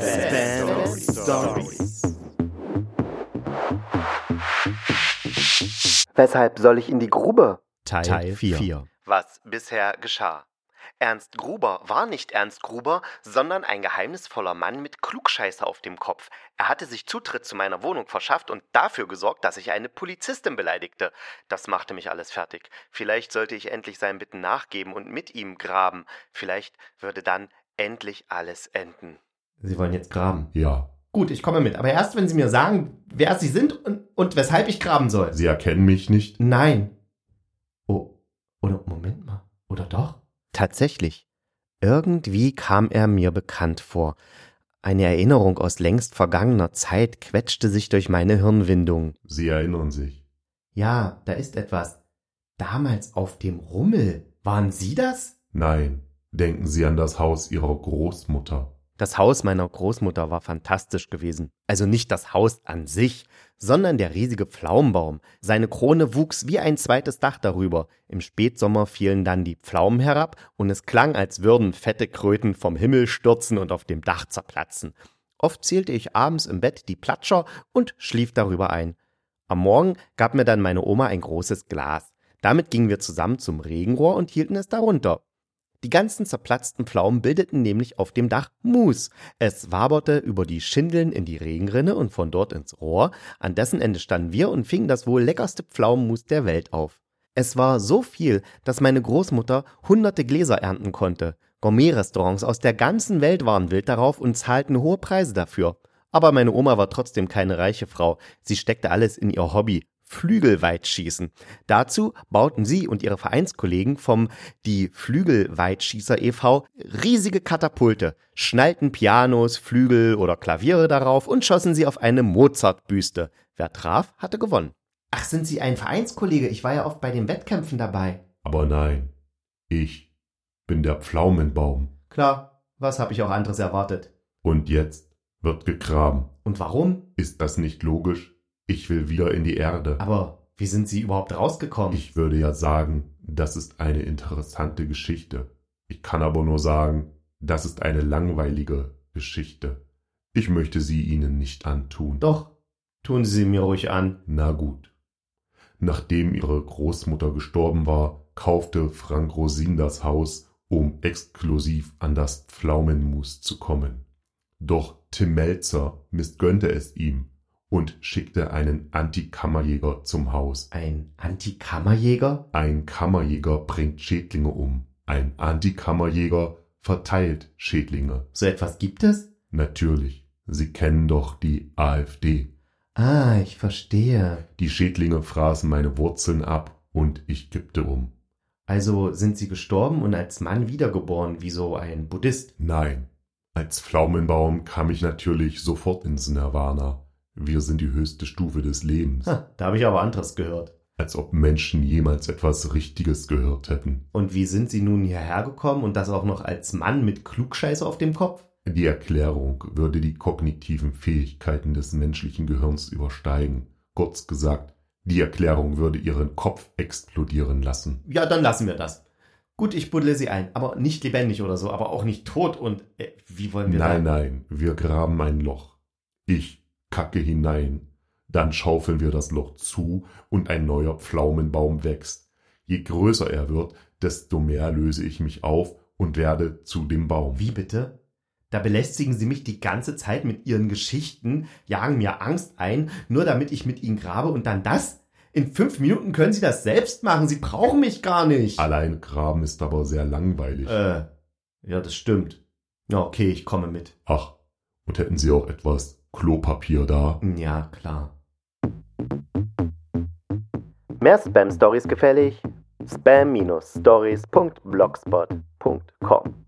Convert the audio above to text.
Spam Stories. Weshalb soll ich in die Grube? Teil 4. Was bisher geschah. Ernst Gruber war nicht Ernst Gruber, sondern ein geheimnisvoller Mann mit Klugscheißer auf dem Kopf. Er hatte sich Zutritt zu meiner Wohnung verschafft und dafür gesorgt, dass ich eine Polizistin beleidigte. Das machte mich alles fertig. Vielleicht sollte ich endlich seinen Bitten nachgeben und mit ihm graben. Vielleicht würde dann endlich alles enden. Sie wollen jetzt graben. Ja, Gut, ich komme mit. Aber erst, wenn Sie mir sagen, wer Sie sind und, und weshalb ich graben soll. Sie erkennen mich nicht? Nein. Oh, oder Moment mal. Oder doch? Tatsächlich. Irgendwie kam er mir bekannt vor. Eine Erinnerung aus längst vergangener Zeit quetschte sich durch meine Hirnwindung. Sie erinnern sich. Ja, da ist etwas. Damals auf dem Rummel. Waren Sie das? Nein, denken Sie an das Haus Ihrer Großmutter. Das Haus meiner Großmutter war fantastisch gewesen. Also nicht das Haus an sich, sondern der riesige Pflaumenbaum. Seine Krone wuchs wie ein zweites Dach darüber. Im Spätsommer fielen dann die Pflaumen herab und es klang, als würden fette Kröten vom Himmel stürzen und auf dem Dach zerplatzen. Oft zählte ich abends im Bett die Platscher und schlief darüber ein. Am Morgen gab mir dann meine Oma ein großes Glas. Damit gingen wir zusammen zum Regenrohr und hielten es darunter. Die ganzen zerplatzten Pflaumen bildeten nämlich auf dem Dach Mus. Es waberte über die Schindeln in die Regenrinne und von dort ins Rohr. An dessen Ende standen wir und fingen das wohl leckerste Pflaumenmus der Welt auf. Es war so viel, dass meine Großmutter hunderte Gläser ernten konnte. Gourmet-Restaurants aus der ganzen Welt waren wild darauf und zahlten hohe Preise dafür. Aber meine Oma war trotzdem keine reiche Frau. Sie steckte alles in ihr Hobby, Flügelweitschießen. Dazu bauten sie und ihre Vereinskollegen vom Die Flügelweitschießer e.V. riesige Katapulte, schnallten Pianos, Flügel oder Klaviere darauf und schossen sie auf eine Mozart-Büste. Wer traf, hatte gewonnen. Ach, sind Sie ein Vereinskollege? Ich war ja oft bei den Wettkämpfen dabei. Aber nein, ich bin der Pflaumenbaum. Klar, was habe ich auch anderes erwartet? Und jetzt wird gegraben. Und warum? Ist das nicht logisch? Ich will wieder in die Erde. Aber wie sind Sie überhaupt rausgekommen? Ich würde ja sagen, das ist eine interessante Geschichte. Ich kann aber nur sagen, das ist eine langweilige Geschichte. Ich möchte sie Ihnen nicht antun. Doch, tun Sie sie mir ruhig an. Na gut. Nachdem ihre Großmutter gestorben war, kaufte Frank Rosin das Haus, um exklusiv an das Pflaumenmus zu kommen. Doch Tim Melzer missgönnte es ihm und schickte einen Antikammerjäger zum Haus. Ein Antikammerjäger? Ein Kammerjäger bringt Schädlinge um. Ein Antikammerjäger verteilt Schädlinge. So etwas gibt es? Natürlich. Sie kennen doch die AfD. Ah, ich verstehe. Die Schädlinge fraßen meine Wurzeln ab und ich kippte um. Also sind Sie gestorben und als Mann wiedergeboren, wie so ein Buddhist? Nein. Als Pflaumenbaum kam ich natürlich sofort ins Nirvana. Wir sind die höchste Stufe des Lebens. Ha, da habe ich aber anderes gehört. Als ob Menschen jemals etwas Richtiges gehört hätten. Und wie sind Sie nun hierher gekommen und das auch noch als Mann mit Klugscheiße auf dem Kopf? Die Erklärung würde die kognitiven Fähigkeiten des menschlichen Gehirns übersteigen. Kurz gesagt, die Erklärung würde Ihren Kopf explodieren lassen. Ja, dann lassen wir das. Gut, ich buddle Sie ein, aber nicht lebendig oder so, aber auch nicht tot und äh, wie wollen wir Nein, da? nein, wir graben ein Loch. Ich kacke hinein. Dann schaufeln wir das Loch zu und ein neuer Pflaumenbaum wächst. Je größer er wird, desto mehr löse ich mich auf und werde zu dem Baum. Wie bitte? Da belästigen Sie mich die ganze Zeit mit Ihren Geschichten, jagen mir Angst ein, nur damit ich mit Ihnen grabe und dann das? In fünf Minuten können Sie das selbst machen, Sie brauchen mich gar nicht. Allein graben ist aber sehr langweilig. Äh, ja, das stimmt. Ja, okay, ich komme mit. Ach, und hätten Sie auch etwas Klopapier da? Ja, klar. Mehr Spam-Stories gefällig? spam-stories.blogspot.com